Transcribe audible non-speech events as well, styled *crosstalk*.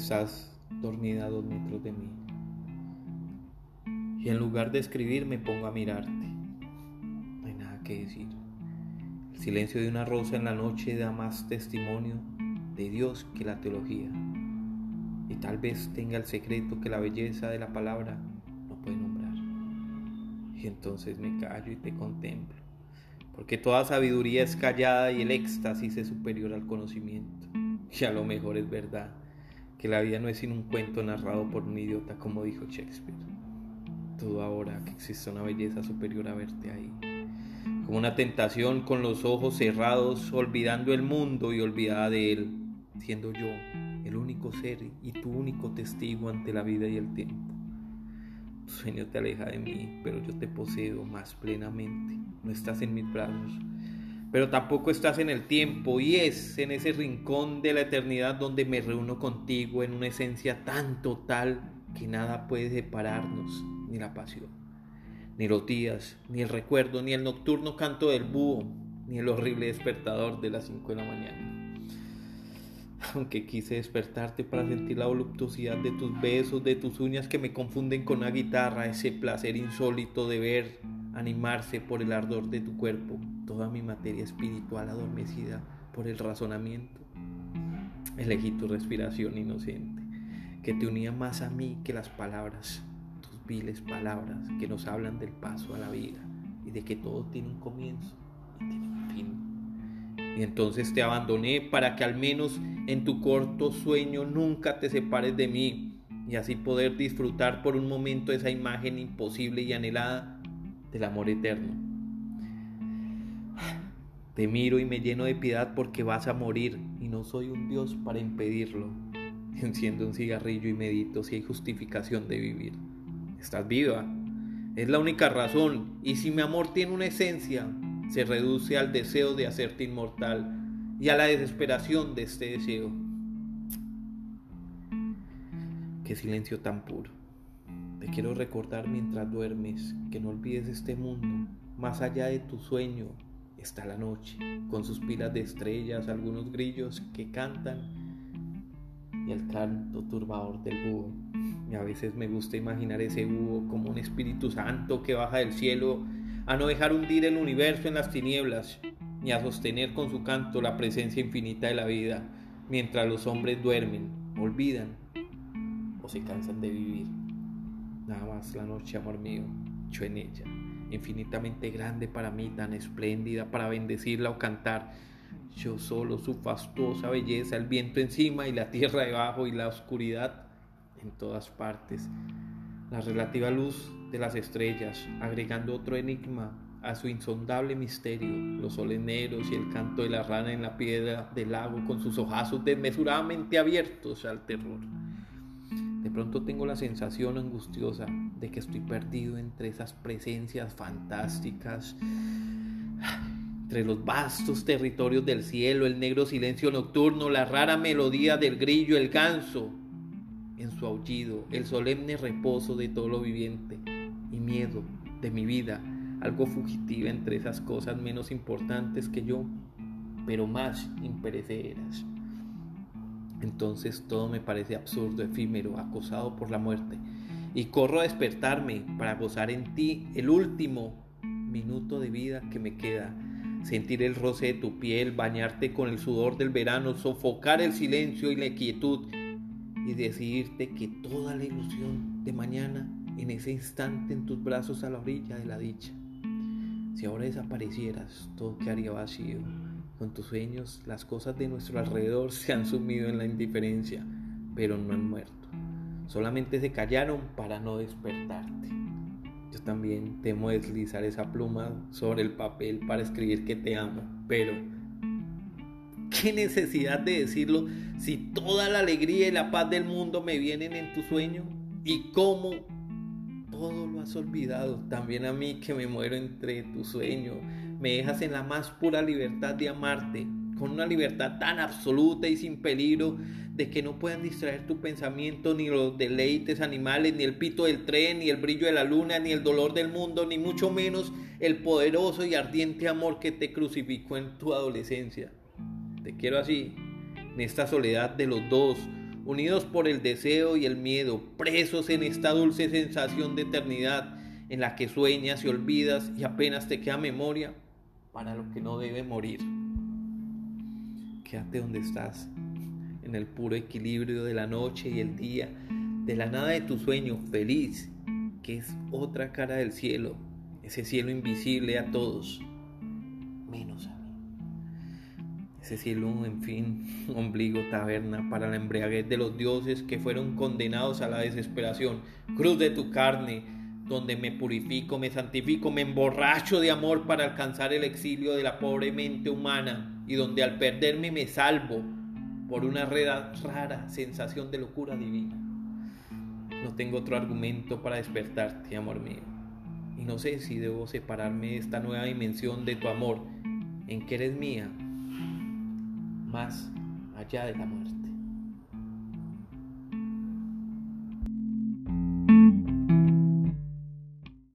estás dormida a dos metros de mí. Y en lugar de escribir me pongo a mirarte. No hay nada que decir. El silencio de una rosa en la noche da más testimonio de Dios que la teología. Y tal vez tenga el secreto que la belleza de la palabra no puede nombrar. Y entonces me callo y te contemplo. Porque toda sabiduría es callada y el éxtasis es superior al conocimiento. Y a lo mejor es verdad que la vida no es sino un cuento narrado por un idiota como dijo Shakespeare. Todo ahora que existe una belleza superior a verte ahí. Como una tentación con los ojos cerrados, olvidando el mundo y olvidada de él, siendo yo el único ser y tu único testigo ante la vida y el tiempo. Tu sueño te aleja de mí, pero yo te poseo más plenamente. No estás en mis brazos, pero tampoco estás en el tiempo y es en ese rincón de la eternidad donde me reúno contigo en una esencia tan total que nada puede separarnos, ni la pasión, ni los días, ni el recuerdo, ni el nocturno canto del búho, ni el horrible despertador de las 5 de la mañana. Aunque quise despertarte para sentir la voluptuosidad de tus besos, de tus uñas que me confunden con una guitarra, ese placer insólito de ver animarse por el ardor de tu cuerpo, toda mi materia espiritual adormecida por el razonamiento. Elegí tu respiración inocente, que te unía más a mí que las palabras, tus viles palabras que nos hablan del paso a la vida y de que todo tiene un comienzo y tiene un fin. Y entonces te abandoné para que al menos en tu corto sueño nunca te separes de mí y así poder disfrutar por un momento esa imagen imposible y anhelada del amor eterno. Te miro y me lleno de piedad porque vas a morir y no soy un Dios para impedirlo. Enciendo un cigarrillo y medito si hay justificación de vivir. Estás viva. Es la única razón. Y si mi amor tiene una esencia, se reduce al deseo de hacerte inmortal y a la desesperación de este deseo. Qué silencio tan puro. Quiero recordar mientras duermes que no olvides este mundo. Más allá de tu sueño está la noche, con sus pilas de estrellas, algunos grillos que cantan y el canto turbador del búho. Y a veces me gusta imaginar ese búho como un Espíritu Santo que baja del cielo a no dejar hundir el universo en las tinieblas ni a sostener con su canto la presencia infinita de la vida, mientras los hombres duermen, olvidan o se cansan de vivir. Nada más la noche, amor mío, yo en ella, infinitamente grande para mí, tan espléndida para bendecirla o cantar. Yo solo su fastuosa belleza, el viento encima y la tierra debajo y la oscuridad en todas partes. La relativa luz de las estrellas, agregando otro enigma a su insondable misterio, los soleneros y el canto de la rana en la piedra del lago con sus ojazos desmesuradamente abiertos al terror. De pronto tengo la sensación angustiosa de que estoy perdido entre esas presencias fantásticas, entre los vastos territorios del cielo, el negro silencio nocturno, la rara melodía del grillo, el ganso en su aullido, el solemne reposo de todo lo viviente y miedo de mi vida, algo fugitiva entre esas cosas menos importantes que yo, pero más imperecederas. Entonces todo me parece absurdo, efímero, acosado por la muerte. Y corro a despertarme para gozar en ti el último minuto de vida que me queda. Sentir el roce de tu piel, bañarte con el sudor del verano, sofocar el silencio y la quietud y decidirte que toda la ilusión de mañana en ese instante en tus brazos a la orilla de la dicha. Si ahora desaparecieras, todo quedaría vacío con tus sueños, las cosas de nuestro alrededor se han sumido en la indiferencia, pero no han muerto. Solamente se callaron para no despertarte. Yo también temo deslizar esa pluma sobre el papel para escribir que te amo, pero ¿qué necesidad de decirlo si toda la alegría y la paz del mundo me vienen en tu sueño? ¿Y cómo todo lo has olvidado? También a mí que me muero entre tu sueño me dejas en la más pura libertad de amarte, con una libertad tan absoluta y sin peligro de que no puedan distraer tu pensamiento ni los deleites animales, ni el pito del tren, ni el brillo de la luna, ni el dolor del mundo, ni mucho menos el poderoso y ardiente amor que te crucificó en tu adolescencia. Te quiero así, en esta soledad de los dos, unidos por el deseo y el miedo, presos en esta dulce sensación de eternidad en la que sueñas y olvidas y apenas te queda memoria para lo que no debe morir. Quédate donde estás, en el puro equilibrio de la noche y el día, de la nada de tu sueño, feliz, que es otra cara del cielo, ese cielo invisible a todos, menos a mí. Ese cielo, en fin, *laughs* ombligo, taberna para la embriaguez de los dioses que fueron condenados a la desesperación, cruz de tu carne, donde me purifico, me santifico, me emborracho de amor para alcanzar el exilio de la pobre mente humana y donde al perderme me salvo por una rara sensación de locura divina. No tengo otro argumento para despertarte, amor mío. Y no sé si debo separarme de esta nueva dimensión de tu amor, en que eres mía, más allá de la muerte.